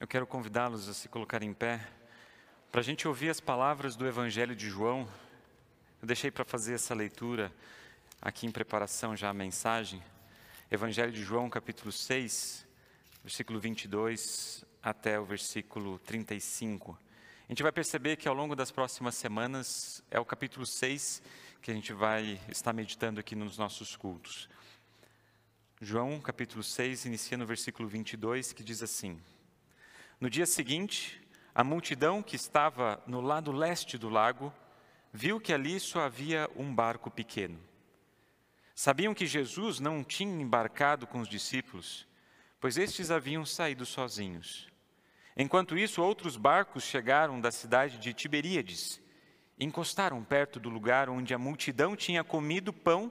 Eu quero convidá-los a se colocar em pé para a gente ouvir as palavras do Evangelho de João. Eu deixei para fazer essa leitura aqui em preparação já a mensagem. Evangelho de João, capítulo 6, versículo 22 até o versículo 35. A gente vai perceber que ao longo das próximas semanas é o capítulo 6 que a gente vai estar meditando aqui nos nossos cultos. João, capítulo 6, inicia no versículo 22, que diz assim: no dia seguinte, a multidão que estava no lado leste do lago viu que ali só havia um barco pequeno. Sabiam que Jesus não tinha embarcado com os discípulos, pois estes haviam saído sozinhos. Enquanto isso, outros barcos chegaram da cidade de Tiberíades encostaram perto do lugar onde a multidão tinha comido pão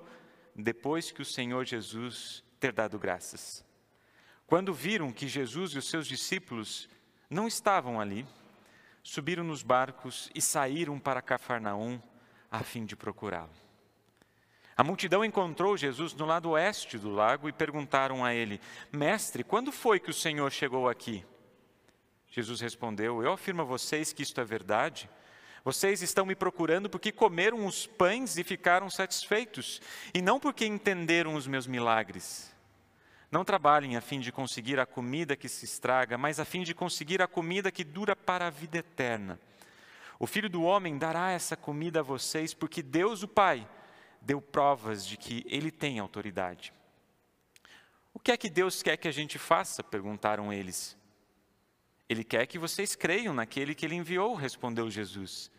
depois que o Senhor Jesus ter dado graças. Quando viram que Jesus e os seus discípulos não estavam ali, subiram nos barcos e saíram para Cafarnaum a fim de procurá-lo. A multidão encontrou Jesus no lado oeste do lago e perguntaram a ele: Mestre, quando foi que o Senhor chegou aqui? Jesus respondeu: Eu afirmo a vocês que isto é verdade. Vocês estão me procurando porque comeram os pães e ficaram satisfeitos, e não porque entenderam os meus milagres. Não trabalhem a fim de conseguir a comida que se estraga, mas a fim de conseguir a comida que dura para a vida eterna. O Filho do Homem dará essa comida a vocês, porque Deus, o Pai, deu provas de que Ele tem autoridade. O que é que Deus quer que a gente faça? perguntaram eles. Ele quer que vocês creiam naquele que Ele enviou, respondeu Jesus.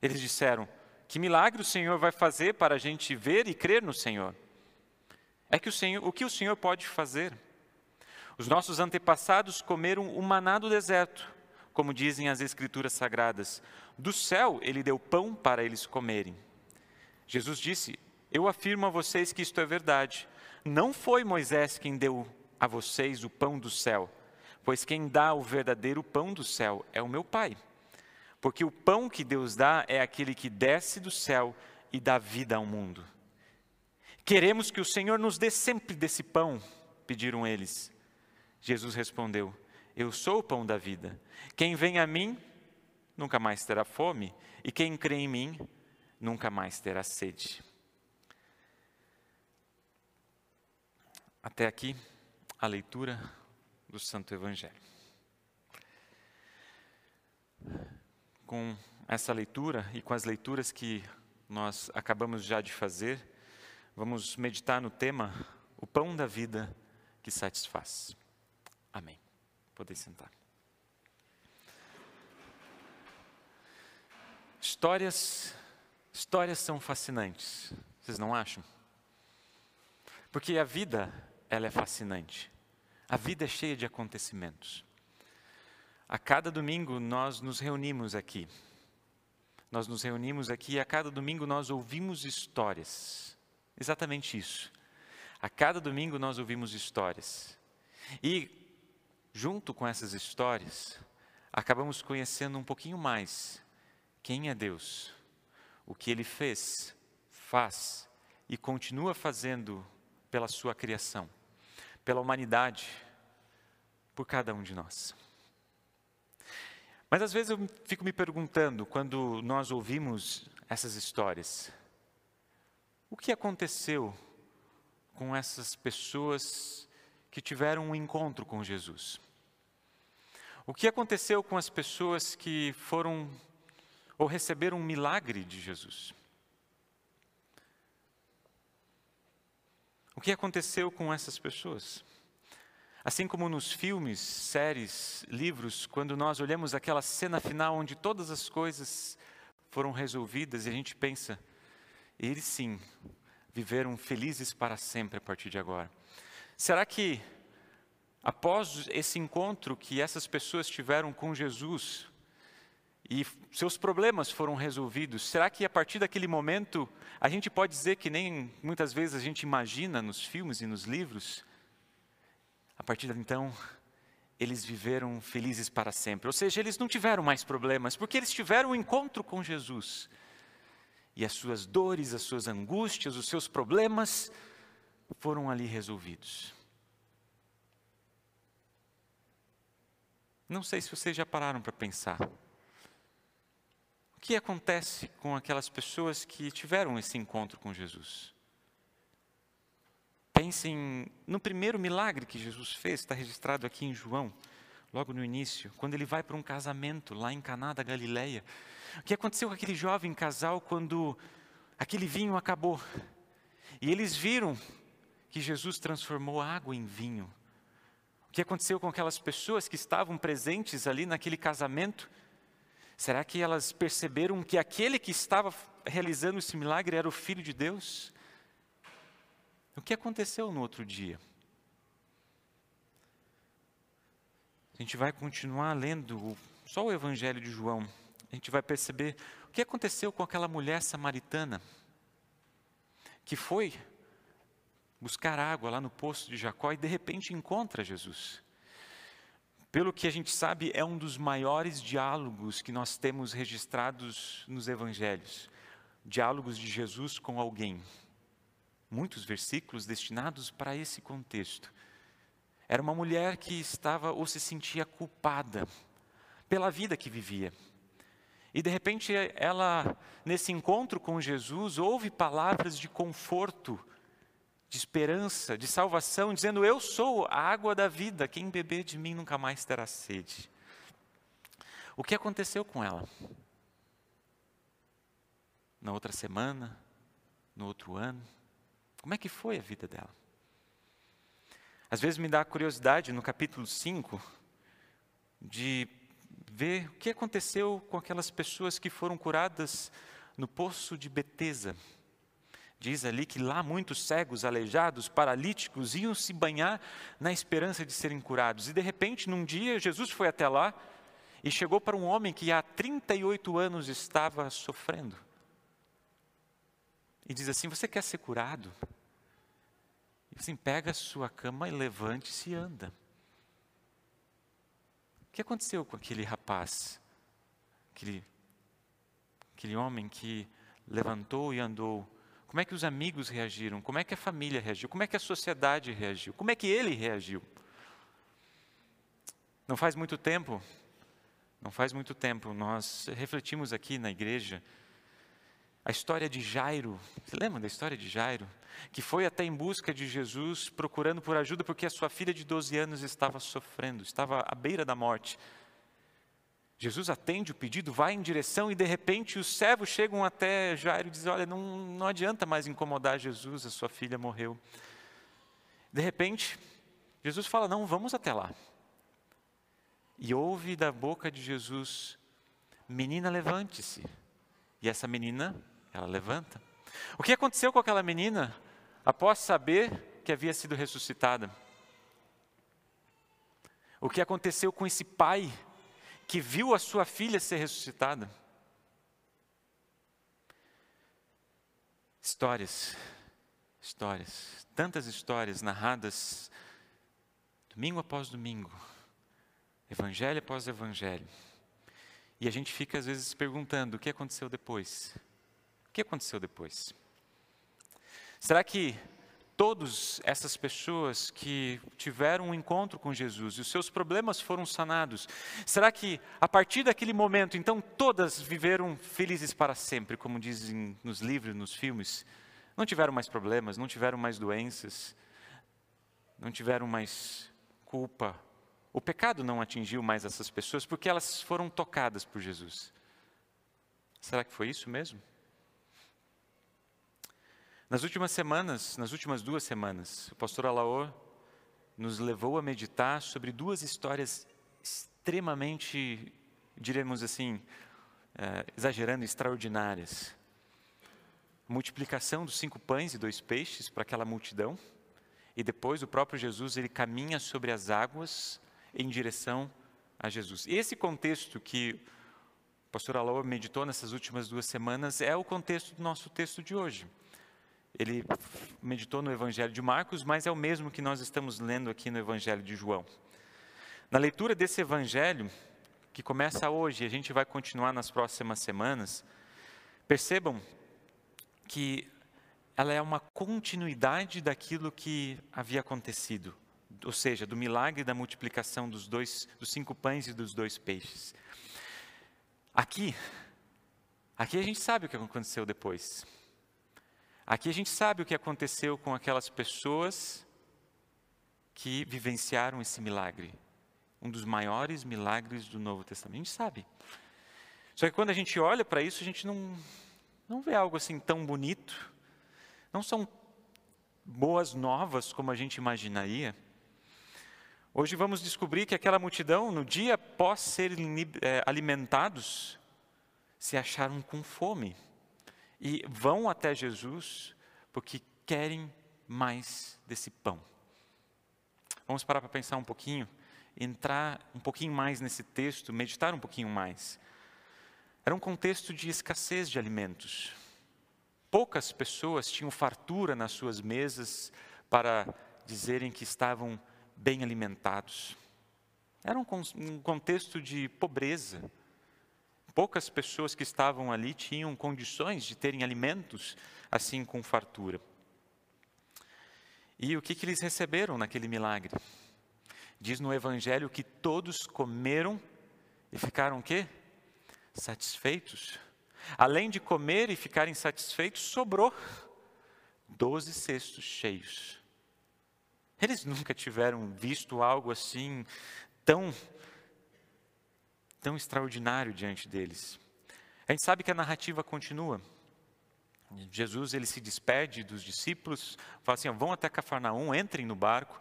Eles disseram: Que milagre o Senhor vai fazer para a gente ver e crer no Senhor? É que o, Senhor, o que o Senhor pode fazer? Os nossos antepassados comeram o maná do deserto, como dizem as Escrituras Sagradas. Do céu ele deu pão para eles comerem. Jesus disse: Eu afirmo a vocês que isto é verdade. Não foi Moisés quem deu a vocês o pão do céu, pois quem dá o verdadeiro pão do céu é o meu Pai. Porque o pão que Deus dá é aquele que desce do céu e dá vida ao mundo. Queremos que o Senhor nos dê sempre desse pão, pediram eles. Jesus respondeu: Eu sou o pão da vida. Quem vem a mim nunca mais terá fome, e quem crê em mim nunca mais terá sede. Até aqui a leitura do Santo Evangelho. Com essa leitura e com as leituras que nós acabamos já de fazer, Vamos meditar no tema O pão da vida que satisfaz. Amém. Podem sentar. Histórias, histórias são fascinantes. Vocês não acham? Porque a vida, ela é fascinante. A vida é cheia de acontecimentos. A cada domingo nós nos reunimos aqui. Nós nos reunimos aqui e a cada domingo nós ouvimos histórias Exatamente isso. A cada domingo nós ouvimos histórias. E, junto com essas histórias, acabamos conhecendo um pouquinho mais quem é Deus, o que Ele fez, faz e continua fazendo pela Sua criação, pela humanidade, por cada um de nós. Mas às vezes eu fico me perguntando, quando nós ouvimos essas histórias, o que aconteceu com essas pessoas que tiveram um encontro com Jesus? O que aconteceu com as pessoas que foram ou receberam um milagre de Jesus? O que aconteceu com essas pessoas? Assim como nos filmes, séries, livros, quando nós olhamos aquela cena final onde todas as coisas foram resolvidas e a gente pensa, eles sim viveram felizes para sempre a partir de agora. Será que, após esse encontro que essas pessoas tiveram com Jesus, e seus problemas foram resolvidos, será que a partir daquele momento a gente pode dizer que nem muitas vezes a gente imagina nos filmes e nos livros? A partir de então, eles viveram felizes para sempre. Ou seja, eles não tiveram mais problemas, porque eles tiveram um encontro com Jesus e as suas dores, as suas angústias, os seus problemas foram ali resolvidos. Não sei se vocês já pararam para pensar. O que acontece com aquelas pessoas que tiveram esse encontro com Jesus? Pensem no primeiro milagre que Jesus fez, está registrado aqui em João, logo no início, quando ele vai para um casamento lá em Caná da Galileia. O que aconteceu com aquele jovem casal quando aquele vinho acabou? E eles viram que Jesus transformou água em vinho. O que aconteceu com aquelas pessoas que estavam presentes ali naquele casamento? Será que elas perceberam que aquele que estava realizando esse milagre era o Filho de Deus? O que aconteceu no outro dia? A gente vai continuar lendo só o Evangelho de João. A gente vai perceber o que aconteceu com aquela mulher samaritana que foi buscar água lá no poço de Jacó e de repente encontra Jesus. Pelo que a gente sabe, é um dos maiores diálogos que nós temos registrados nos evangelhos. Diálogos de Jesus com alguém. Muitos versículos destinados para esse contexto. Era uma mulher que estava ou se sentia culpada pela vida que vivia. E de repente ela, nesse encontro com Jesus, ouve palavras de conforto de esperança, de salvação, dizendo: Eu sou a água da vida, quem beber de mim nunca mais terá sede. O que aconteceu com ela? Na outra semana, no outro ano, como é que foi a vida dela? Às vezes me dá curiosidade no capítulo 5 de ver o que aconteceu com aquelas pessoas que foram curadas no poço de Betesda. Diz ali que lá muitos cegos, aleijados, paralíticos iam se banhar na esperança de serem curados. E de repente, num dia, Jesus foi até lá e chegou para um homem que há 38 anos estava sofrendo. E diz assim: Você quer ser curado? E assim, pega a sua cama e levante-se e anda. O que aconteceu com aquele rapaz? Aquele, aquele homem que levantou e andou como é que os amigos reagiram? Como é que a família reagiu? Como é que a sociedade reagiu? Como é que ele reagiu? Não faz muito tempo, não faz muito tempo, nós refletimos aqui na igreja a história de Jairo. Você lembra da história de Jairo? Que foi até em busca de Jesus, procurando por ajuda, porque a sua filha de 12 anos estava sofrendo, estava à beira da morte. Jesus atende o pedido, vai em direção e de repente os servos chegam até Jairo e dizem: Olha, não, não adianta mais incomodar Jesus, a sua filha morreu. De repente, Jesus fala: Não, vamos até lá. E ouve da boca de Jesus: Menina, levante-se. E essa menina, ela levanta. O que aconteceu com aquela menina após saber que havia sido ressuscitada? O que aconteceu com esse pai que viu a sua filha ser ressuscitada. Histórias, histórias, tantas histórias narradas domingo após domingo, evangelho após evangelho. E a gente fica às vezes perguntando: o que aconteceu depois? O que aconteceu depois? Será que todas essas pessoas que tiveram um encontro com Jesus e os seus problemas foram sanados, será que a partir daquele momento, então, todas viveram felizes para sempre, como dizem nos livros, nos filmes? Não tiveram mais problemas, não tiveram mais doenças, não tiveram mais culpa. O pecado não atingiu mais essas pessoas porque elas foram tocadas por Jesus. Será que foi isso mesmo? Nas últimas semanas, nas últimas duas semanas, o pastor Alaor nos levou a meditar sobre duas histórias extremamente, diremos assim, é, exagerando, extraordinárias. A multiplicação dos cinco pães e dois peixes para aquela multidão, e depois o próprio Jesus ele caminha sobre as águas em direção a Jesus. Esse contexto que o pastor Alaor meditou nessas últimas duas semanas é o contexto do nosso texto de hoje ele meditou no Evangelho de Marcos, mas é o mesmo que nós estamos lendo aqui no Evangelho de João. Na leitura desse Evangelho, que começa hoje e a gente vai continuar nas próximas semanas, percebam que ela é uma continuidade daquilo que havia acontecido ou seja, do milagre da multiplicação dos dois, dos cinco pães e dos dois peixes. Aqui, aqui a gente sabe o que aconteceu depois. Aqui a gente sabe o que aconteceu com aquelas pessoas que vivenciaram esse milagre, um dos maiores milagres do Novo Testamento. A gente sabe. Só que quando a gente olha para isso, a gente não, não vê algo assim tão bonito. Não são boas novas como a gente imaginaria. Hoje vamos descobrir que aquela multidão, no dia após serem é, alimentados, se acharam com fome e vão até Jesus porque querem mais desse pão. Vamos parar para pensar um pouquinho, entrar um pouquinho mais nesse texto, meditar um pouquinho mais. Era um contexto de escassez de alimentos. Poucas pessoas tinham fartura nas suas mesas para dizerem que estavam bem alimentados. Era um, contexto de pobreza. Poucas pessoas que estavam ali tinham condições de terem alimentos assim com fartura. E o que, que eles receberam naquele milagre? Diz no Evangelho que todos comeram e ficaram o quê? Satisfeitos. Além de comer e ficarem satisfeitos, sobrou doze cestos cheios. Eles nunca tiveram visto algo assim tão tão extraordinário diante deles. A gente sabe que a narrativa continua. Jesus ele se despede dos discípulos, fala assim: vão até Cafarnaum, entrem no barco,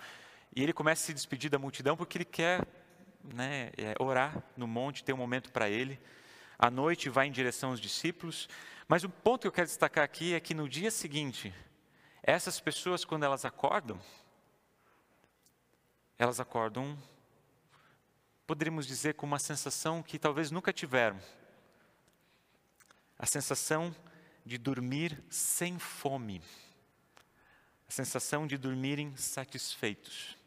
e ele começa a se despedir da multidão porque ele quer né, é, orar no monte, ter um momento para ele à noite vai em direção aos discípulos. Mas o ponto que eu quero destacar aqui é que no dia seguinte, essas pessoas, quando elas acordam, elas acordam, poderíamos dizer, com uma sensação que talvez nunca tiveram. A sensação de dormir sem fome. A sensação de dormirem satisfeitos.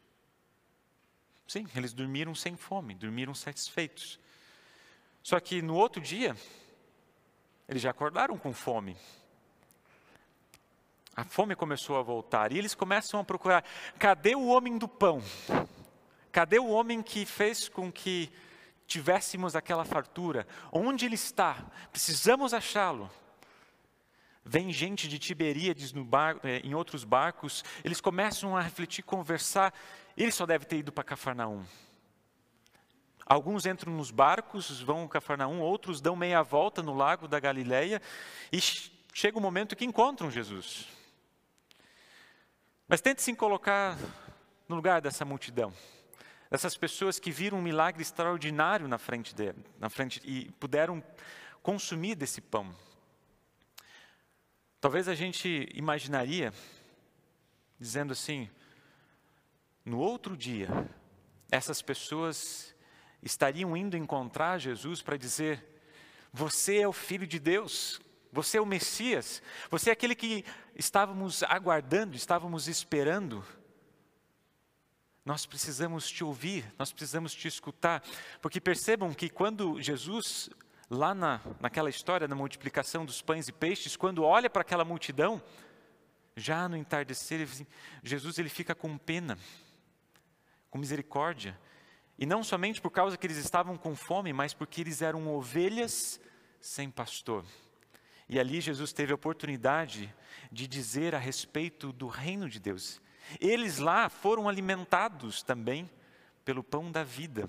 Sim, eles dormiram sem fome, dormiram satisfeitos. Só que no outro dia, eles já acordaram com fome. A fome começou a voltar e eles começam a procurar: cadê o homem do pão? Cadê o homem que fez com que tivéssemos aquela fartura? Onde ele está? Precisamos achá-lo. Vem gente de Tiberíades eh, em outros barcos, eles começam a refletir, conversar. Ele só deve ter ido para Cafarnaum. Alguns entram nos barcos, vão a Cafarnaum, outros dão meia volta no lago da Galileia e chega o um momento que encontram Jesus. Mas tente se colocar no lugar dessa multidão, dessas pessoas que viram um milagre extraordinário na frente dele, na frente e puderam consumir desse pão. Talvez a gente imaginaria dizendo assim: no outro dia, essas pessoas estariam indo encontrar Jesus para dizer: Você é o Filho de Deus, você é o Messias, você é aquele que estávamos aguardando, estávamos esperando. Nós precisamos te ouvir, nós precisamos te escutar, porque percebam que quando Jesus, lá na, naquela história da multiplicação dos pães e peixes, quando olha para aquela multidão, já no entardecer, Jesus ele fica com pena, com misericórdia, e não somente por causa que eles estavam com fome, mas porque eles eram ovelhas sem pastor. E ali Jesus teve a oportunidade de dizer a respeito do reino de Deus. Eles lá foram alimentados também pelo pão da vida.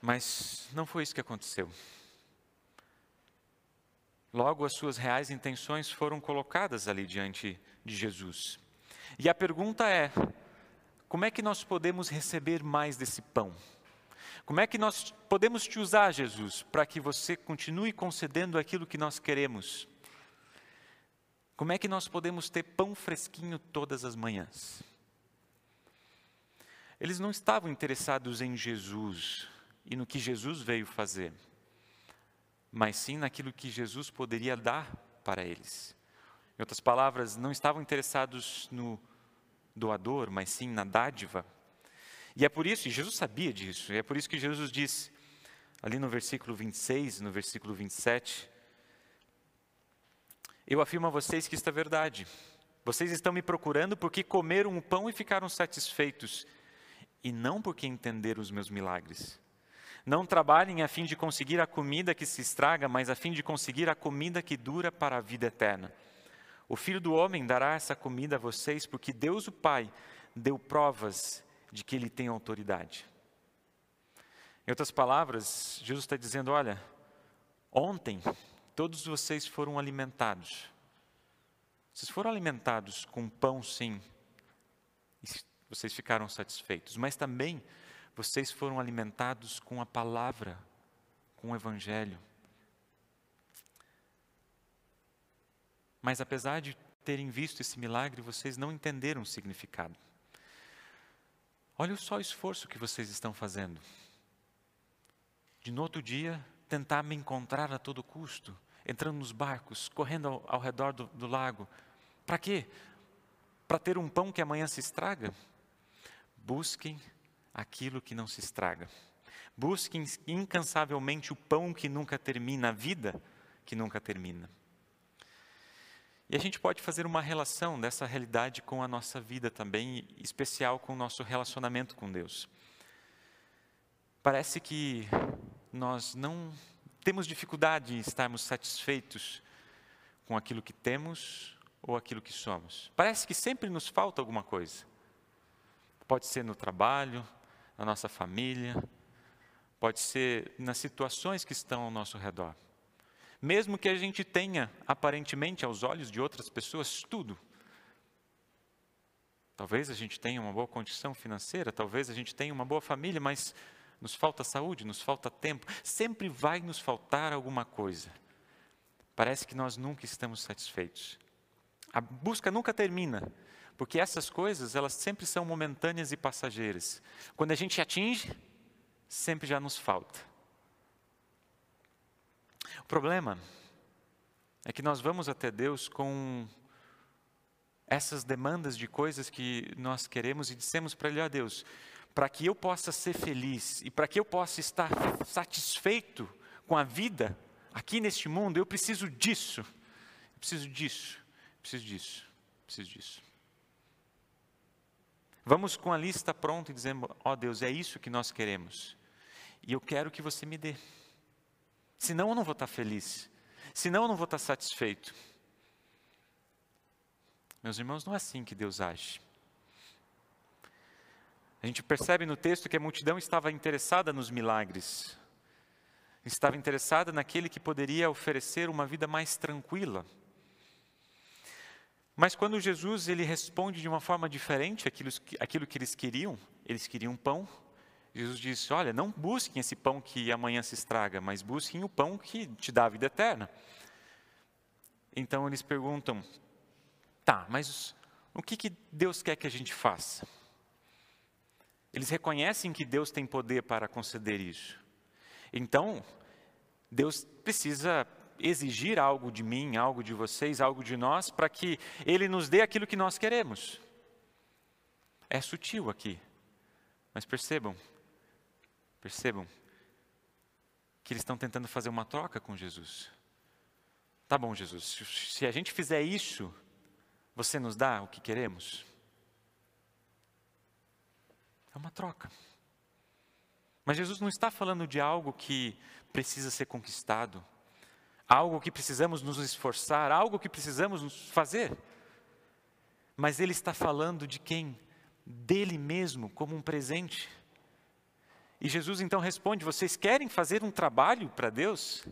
Mas não foi isso que aconteceu. Logo, as suas reais intenções foram colocadas ali diante de Jesus. E a pergunta é: como é que nós podemos receber mais desse pão? Como é que nós podemos te usar, Jesus, para que você continue concedendo aquilo que nós queremos? Como é que nós podemos ter pão fresquinho todas as manhãs? Eles não estavam interessados em Jesus e no que Jesus veio fazer, mas sim naquilo que Jesus poderia dar para eles. Em outras palavras, não estavam interessados no doador, mas sim na dádiva. E é por isso, e Jesus sabia disso, e é por isso que Jesus diz, ali no versículo 26, no versículo 27, Eu afirmo a vocês que isto é verdade. Vocês estão me procurando porque comeram o pão e ficaram satisfeitos, e não porque entenderam os meus milagres. Não trabalhem a fim de conseguir a comida que se estraga, mas a fim de conseguir a comida que dura para a vida eterna. O Filho do Homem dará essa comida a vocês, porque Deus o Pai deu provas de que ele tem autoridade. Em outras palavras, Jesus está dizendo: olha, ontem todos vocês foram alimentados. Vocês foram alimentados com pão, sim, vocês ficaram satisfeitos, mas também vocês foram alimentados com a palavra, com o Evangelho. Mas apesar de terem visto esse milagre, vocês não entenderam o significado. Olha só o esforço que vocês estão fazendo. De no outro dia, tentar me encontrar a todo custo, entrando nos barcos, correndo ao, ao redor do, do lago. Para quê? Para ter um pão que amanhã se estraga? Busquem aquilo que não se estraga. Busquem incansavelmente o pão que nunca termina, a vida que nunca termina. E a gente pode fazer uma relação dessa realidade com a nossa vida também, especial com o nosso relacionamento com Deus. Parece que nós não temos dificuldade em estarmos satisfeitos com aquilo que temos ou aquilo que somos. Parece que sempre nos falta alguma coisa. Pode ser no trabalho, na nossa família, pode ser nas situações que estão ao nosso redor. Mesmo que a gente tenha, aparentemente, aos olhos de outras pessoas, tudo. Talvez a gente tenha uma boa condição financeira, talvez a gente tenha uma boa família, mas nos falta saúde, nos falta tempo. Sempre vai nos faltar alguma coisa. Parece que nós nunca estamos satisfeitos. A busca nunca termina, porque essas coisas, elas sempre são momentâneas e passageiras. Quando a gente atinge, sempre já nos falta. O problema é que nós vamos até Deus com essas demandas de coisas que nós queremos e dissemos para Ele, ó oh, Deus, para que eu possa ser feliz e para que eu possa estar satisfeito com a vida aqui neste mundo, eu preciso disso, eu preciso disso, eu preciso disso, eu preciso disso. Vamos com a lista pronta e dizendo, ó oh, Deus, é isso que nós queremos. E eu quero que você me dê. Senão eu não vou estar feliz. Senão eu não vou estar satisfeito. Meus irmãos, não é assim que Deus age. A gente percebe no texto que a multidão estava interessada nos milagres, estava interessada naquele que poderia oferecer uma vida mais tranquila. Mas quando Jesus ele responde de uma forma diferente aquilo, aquilo que eles queriam, eles queriam pão, Jesus disse: Olha, não busquem esse pão que amanhã se estraga, mas busquem o pão que te dá a vida eterna. Então eles perguntam: Tá, mas o que, que Deus quer que a gente faça? Eles reconhecem que Deus tem poder para conceder isso. Então, Deus precisa exigir algo de mim, algo de vocês, algo de nós, para que Ele nos dê aquilo que nós queremos. É sutil aqui, mas percebam, Percebam que eles estão tentando fazer uma troca com Jesus. Tá bom, Jesus, se a gente fizer isso, você nos dá o que queremos? É uma troca. Mas Jesus não está falando de algo que precisa ser conquistado, algo que precisamos nos esforçar, algo que precisamos fazer. Mas Ele está falando de quem? Dele mesmo, como um presente. E Jesus então responde: Vocês querem fazer um trabalho para Deus?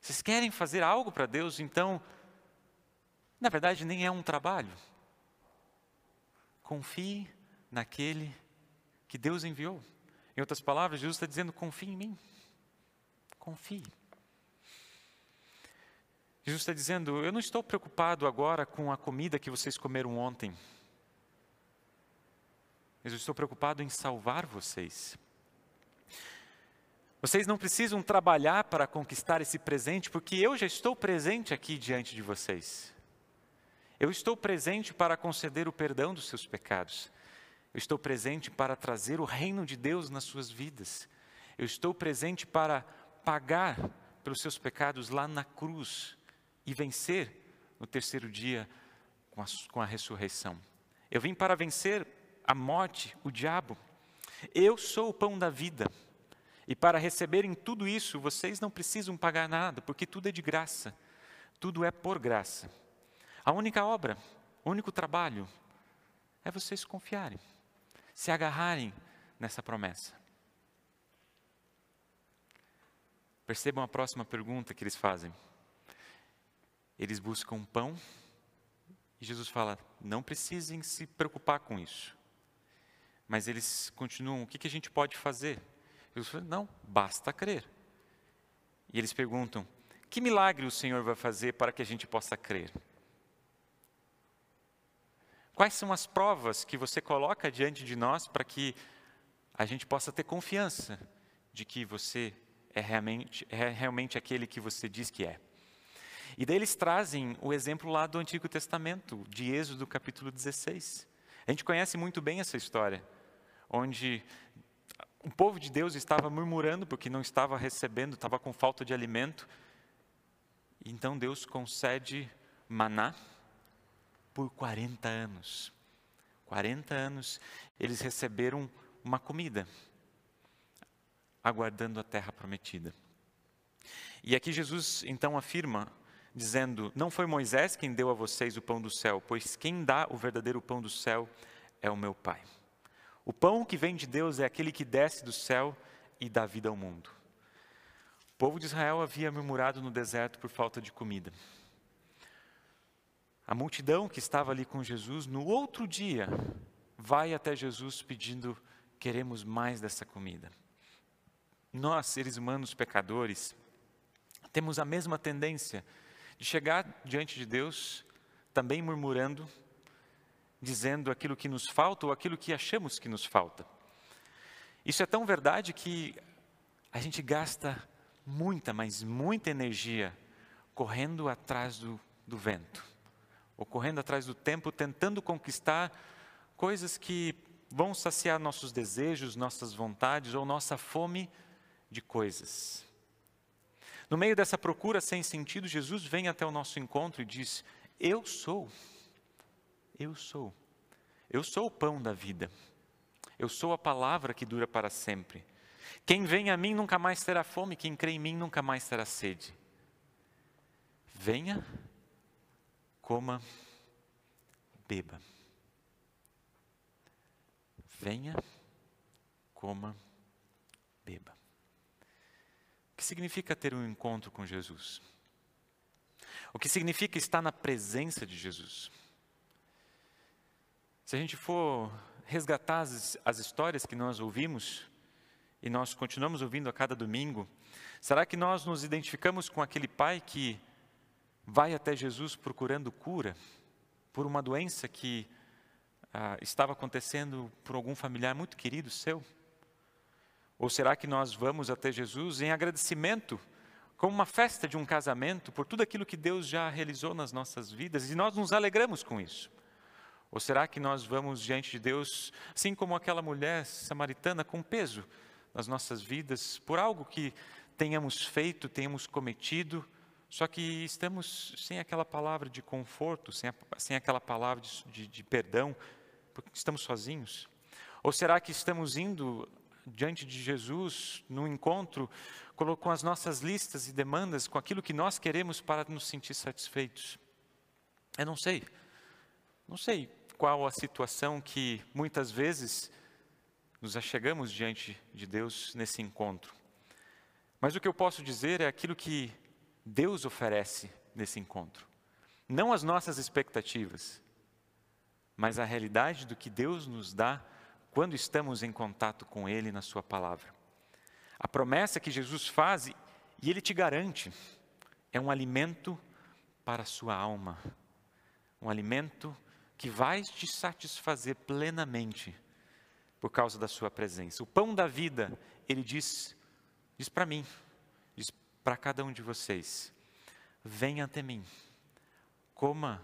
Vocês querem fazer algo para Deus? Então, na verdade, nem é um trabalho. Confie naquele que Deus enviou. Em outras palavras, Jesus está dizendo: confie em mim. Confie. Jesus está dizendo: eu não estou preocupado agora com a comida que vocês comeram ontem. Mas eu estou preocupado em salvar vocês. Vocês não precisam trabalhar para conquistar esse presente, porque eu já estou presente aqui diante de vocês. Eu estou presente para conceder o perdão dos seus pecados. Eu estou presente para trazer o reino de Deus nas suas vidas. Eu estou presente para pagar pelos seus pecados lá na cruz e vencer no terceiro dia com a, com a ressurreição. Eu vim para vencer a morte, o diabo. Eu sou o pão da vida. E para receberem tudo isso, vocês não precisam pagar nada, porque tudo é de graça. Tudo é por graça. A única obra, o único trabalho é vocês confiarem, se agarrarem nessa promessa. Percebam a próxima pergunta que eles fazem. Eles buscam pão e Jesus fala: não precisem se preocupar com isso. Mas eles continuam: o que, que a gente pode fazer? Jesus fala: não, basta crer. E eles perguntam: que milagre o Senhor vai fazer para que a gente possa crer? Quais são as provas que você coloca diante de nós para que a gente possa ter confiança de que você é realmente, é realmente aquele que você diz que é? E daí eles trazem o exemplo lá do Antigo Testamento, de Êxodo capítulo 16. A gente conhece muito bem essa história, onde o povo de Deus estava murmurando porque não estava recebendo, estava com falta de alimento. Então Deus concede maná por 40 anos. 40 anos eles receberam uma comida, aguardando a terra prometida. E aqui Jesus então afirma dizendo: Não foi Moisés quem deu a vocês o pão do céu, pois quem dá o verdadeiro pão do céu é o meu Pai. O pão que vem de Deus é aquele que desce do céu e dá vida ao mundo. O povo de Israel havia murmurado no deserto por falta de comida. A multidão que estava ali com Jesus, no outro dia, vai até Jesus pedindo: queremos mais dessa comida. Nós, seres humanos pecadores, temos a mesma tendência de chegar diante de Deus também murmurando, dizendo aquilo que nos falta ou aquilo que achamos que nos falta. Isso é tão verdade que a gente gasta muita, mas muita energia correndo atrás do, do vento, ou correndo atrás do tempo, tentando conquistar coisas que vão saciar nossos desejos, nossas vontades ou nossa fome de coisas. No meio dessa procura sem sentido, Jesus vem até o nosso encontro e diz: Eu sou, eu sou, eu sou o pão da vida, eu sou a palavra que dura para sempre. Quem vem a mim nunca mais terá fome, quem crê em mim nunca mais terá sede. Venha, coma, beba. Venha, coma, beba. O que significa ter um encontro com Jesus? O que significa estar na presença de Jesus? Se a gente for resgatar as, as histórias que nós ouvimos, e nós continuamos ouvindo a cada domingo, será que nós nos identificamos com aquele pai que vai até Jesus procurando cura por uma doença que ah, estava acontecendo por algum familiar muito querido seu? Ou será que nós vamos até Jesus em agradecimento, como uma festa de um casamento, por tudo aquilo que Deus já realizou nas nossas vidas e nós nos alegramos com isso? Ou será que nós vamos diante de Deus, assim como aquela mulher samaritana, com peso nas nossas vidas, por algo que tenhamos feito, tenhamos cometido, só que estamos sem aquela palavra de conforto, sem, a, sem aquela palavra de, de, de perdão, porque estamos sozinhos? Ou será que estamos indo diante de Jesus, no encontro, com as nossas listas e demandas, com aquilo que nós queremos para nos sentir satisfeitos. Eu não sei, não sei qual a situação que muitas vezes nos achegamos diante de Deus nesse encontro. Mas o que eu posso dizer é aquilo que Deus oferece nesse encontro. Não as nossas expectativas, mas a realidade do que Deus nos dá quando estamos em contato com Ele na Sua palavra. A promessa que Jesus faz, e Ele te garante, é um alimento para a sua alma, um alimento que vai te satisfazer plenamente por causa da Sua presença. O pão da vida, Ele diz, diz para mim, diz para cada um de vocês: venha até mim, coma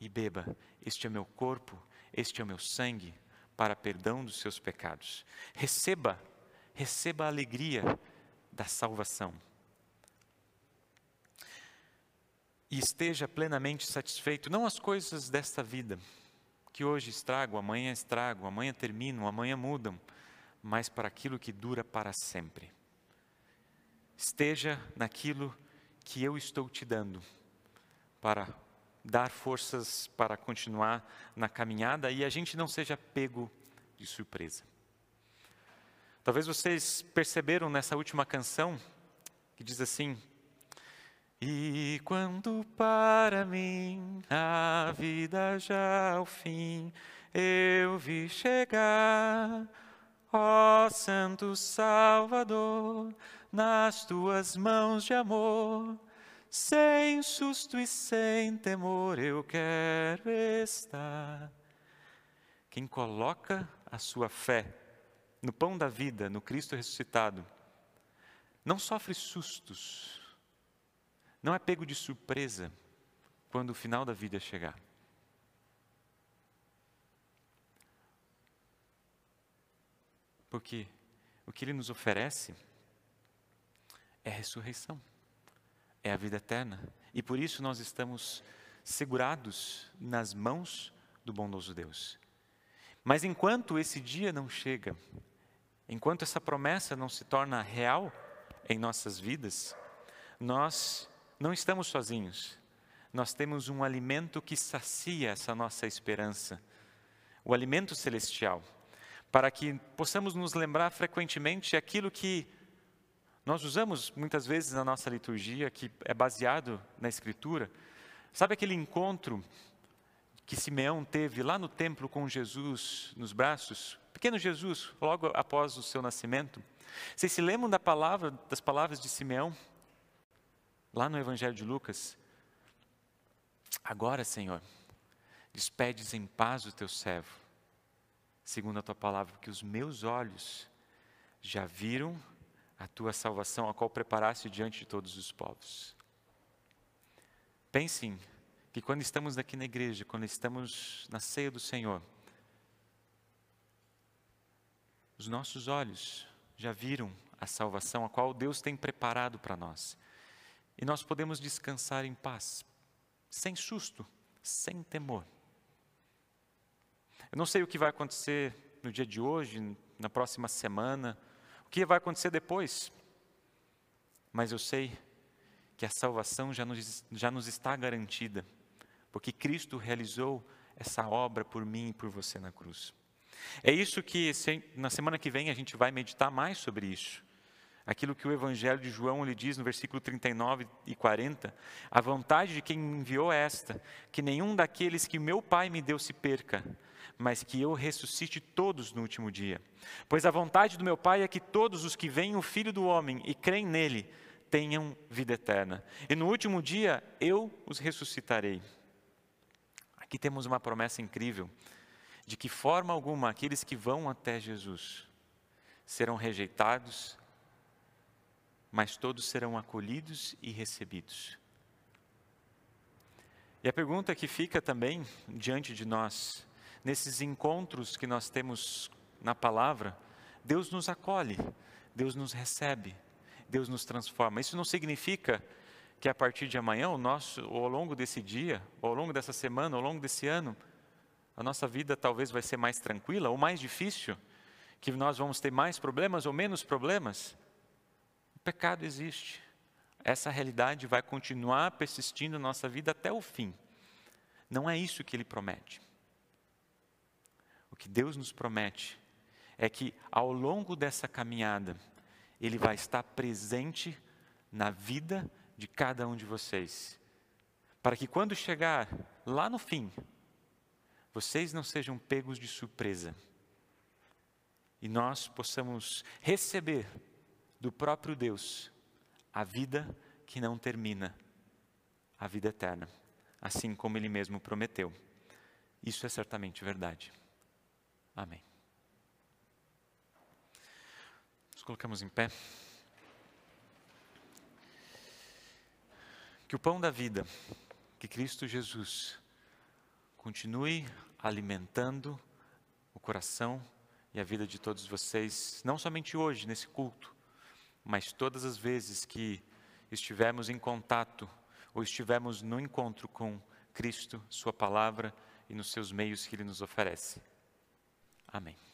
e beba, este é meu corpo, este é o meu sangue para perdão dos seus pecados. Receba, receba a alegria da salvação. e esteja plenamente satisfeito, não as coisas desta vida, que hoje estragam, amanhã estragam, amanhã terminam, amanhã mudam, mas para aquilo que dura para sempre. Esteja naquilo que eu estou te dando, para dar forças para continuar na caminhada e a gente não seja pego de surpresa. Talvez vocês perceberam nessa última canção que diz assim: E quando para mim a vida já ao fim, eu vi chegar, ó Santo Salvador, nas tuas mãos de amor, sem susto e sem temor eu quero estar. Quem coloca a sua fé no pão da vida, no Cristo ressuscitado, não sofre sustos, não é pego de surpresa quando o final da vida chegar. Porque o que ele nos oferece é ressurreição, é a vida eterna. E por isso nós estamos segurados nas mãos do bondoso Deus. Mas enquanto esse dia não chega, enquanto essa promessa não se torna real, em nossas vidas, nós não estamos sozinhos. Nós temos um alimento que sacia essa nossa esperança, o alimento celestial, para que possamos nos lembrar frequentemente aquilo que nós usamos muitas vezes na nossa liturgia, que é baseado na Escritura. Sabe aquele encontro que Simeão teve lá no templo com Jesus nos braços? Pequeno Jesus, logo após o seu nascimento. Vocês se lembram da palavra, das palavras de Simeão? Lá no Evangelho de Lucas. Agora, Senhor, despedes em paz o teu servo, segundo a tua palavra, porque os meus olhos já viram a tua salvação, a qual preparaste diante de todos os povos. Pensem que quando estamos aqui na igreja, quando estamos na ceia do Senhor, os nossos olhos já viram a salvação a qual Deus tem preparado para nós. E nós podemos descansar em paz, sem susto, sem temor. Eu não sei o que vai acontecer no dia de hoje, na próxima semana, o que vai acontecer depois, mas eu sei que a salvação já nos, já nos está garantida, porque Cristo realizou essa obra por mim e por você na cruz. É isso que na semana que vem a gente vai meditar mais sobre isso. Aquilo que o Evangelho de João lhe diz no versículo 39 e 40, a vontade de quem me enviou é esta, que nenhum daqueles que meu Pai me deu se perca, mas que eu ressuscite todos no último dia. Pois a vontade do meu Pai é que todos os que veem o Filho do Homem e creem nele tenham vida eterna. E no último dia eu os ressuscitarei. Aqui temos uma promessa incrível de que forma alguma aqueles que vão até Jesus serão rejeitados, mas todos serão acolhidos e recebidos. E a pergunta que fica também diante de nós, nesses encontros que nós temos na palavra, Deus nos acolhe, Deus nos recebe, Deus nos transforma. Isso não significa que a partir de amanhã, o nosso, ou ao longo desse dia, ou ao longo dessa semana, ou ao longo desse ano, a nossa vida talvez vai ser mais tranquila ou mais difícil, que nós vamos ter mais problemas ou menos problemas. O pecado existe. Essa realidade vai continuar persistindo na nossa vida até o fim. Não é isso que ele promete. Que Deus nos promete é que ao longo dessa caminhada, ele vai estar presente na vida de cada um de vocês. Para que quando chegar lá no fim, vocês não sejam pegos de surpresa e nós possamos receber do próprio Deus a vida que não termina, a vida eterna, assim como Ele mesmo prometeu. Isso é certamente verdade. Amém. Nos colocamos em pé. Que o pão da vida, que Cristo Jesus, continue alimentando o coração e a vida de todos vocês, não somente hoje, nesse culto, mas todas as vezes que estivermos em contato ou estivermos no encontro com Cristo, Sua palavra e nos seus meios que Ele nos oferece. Amém.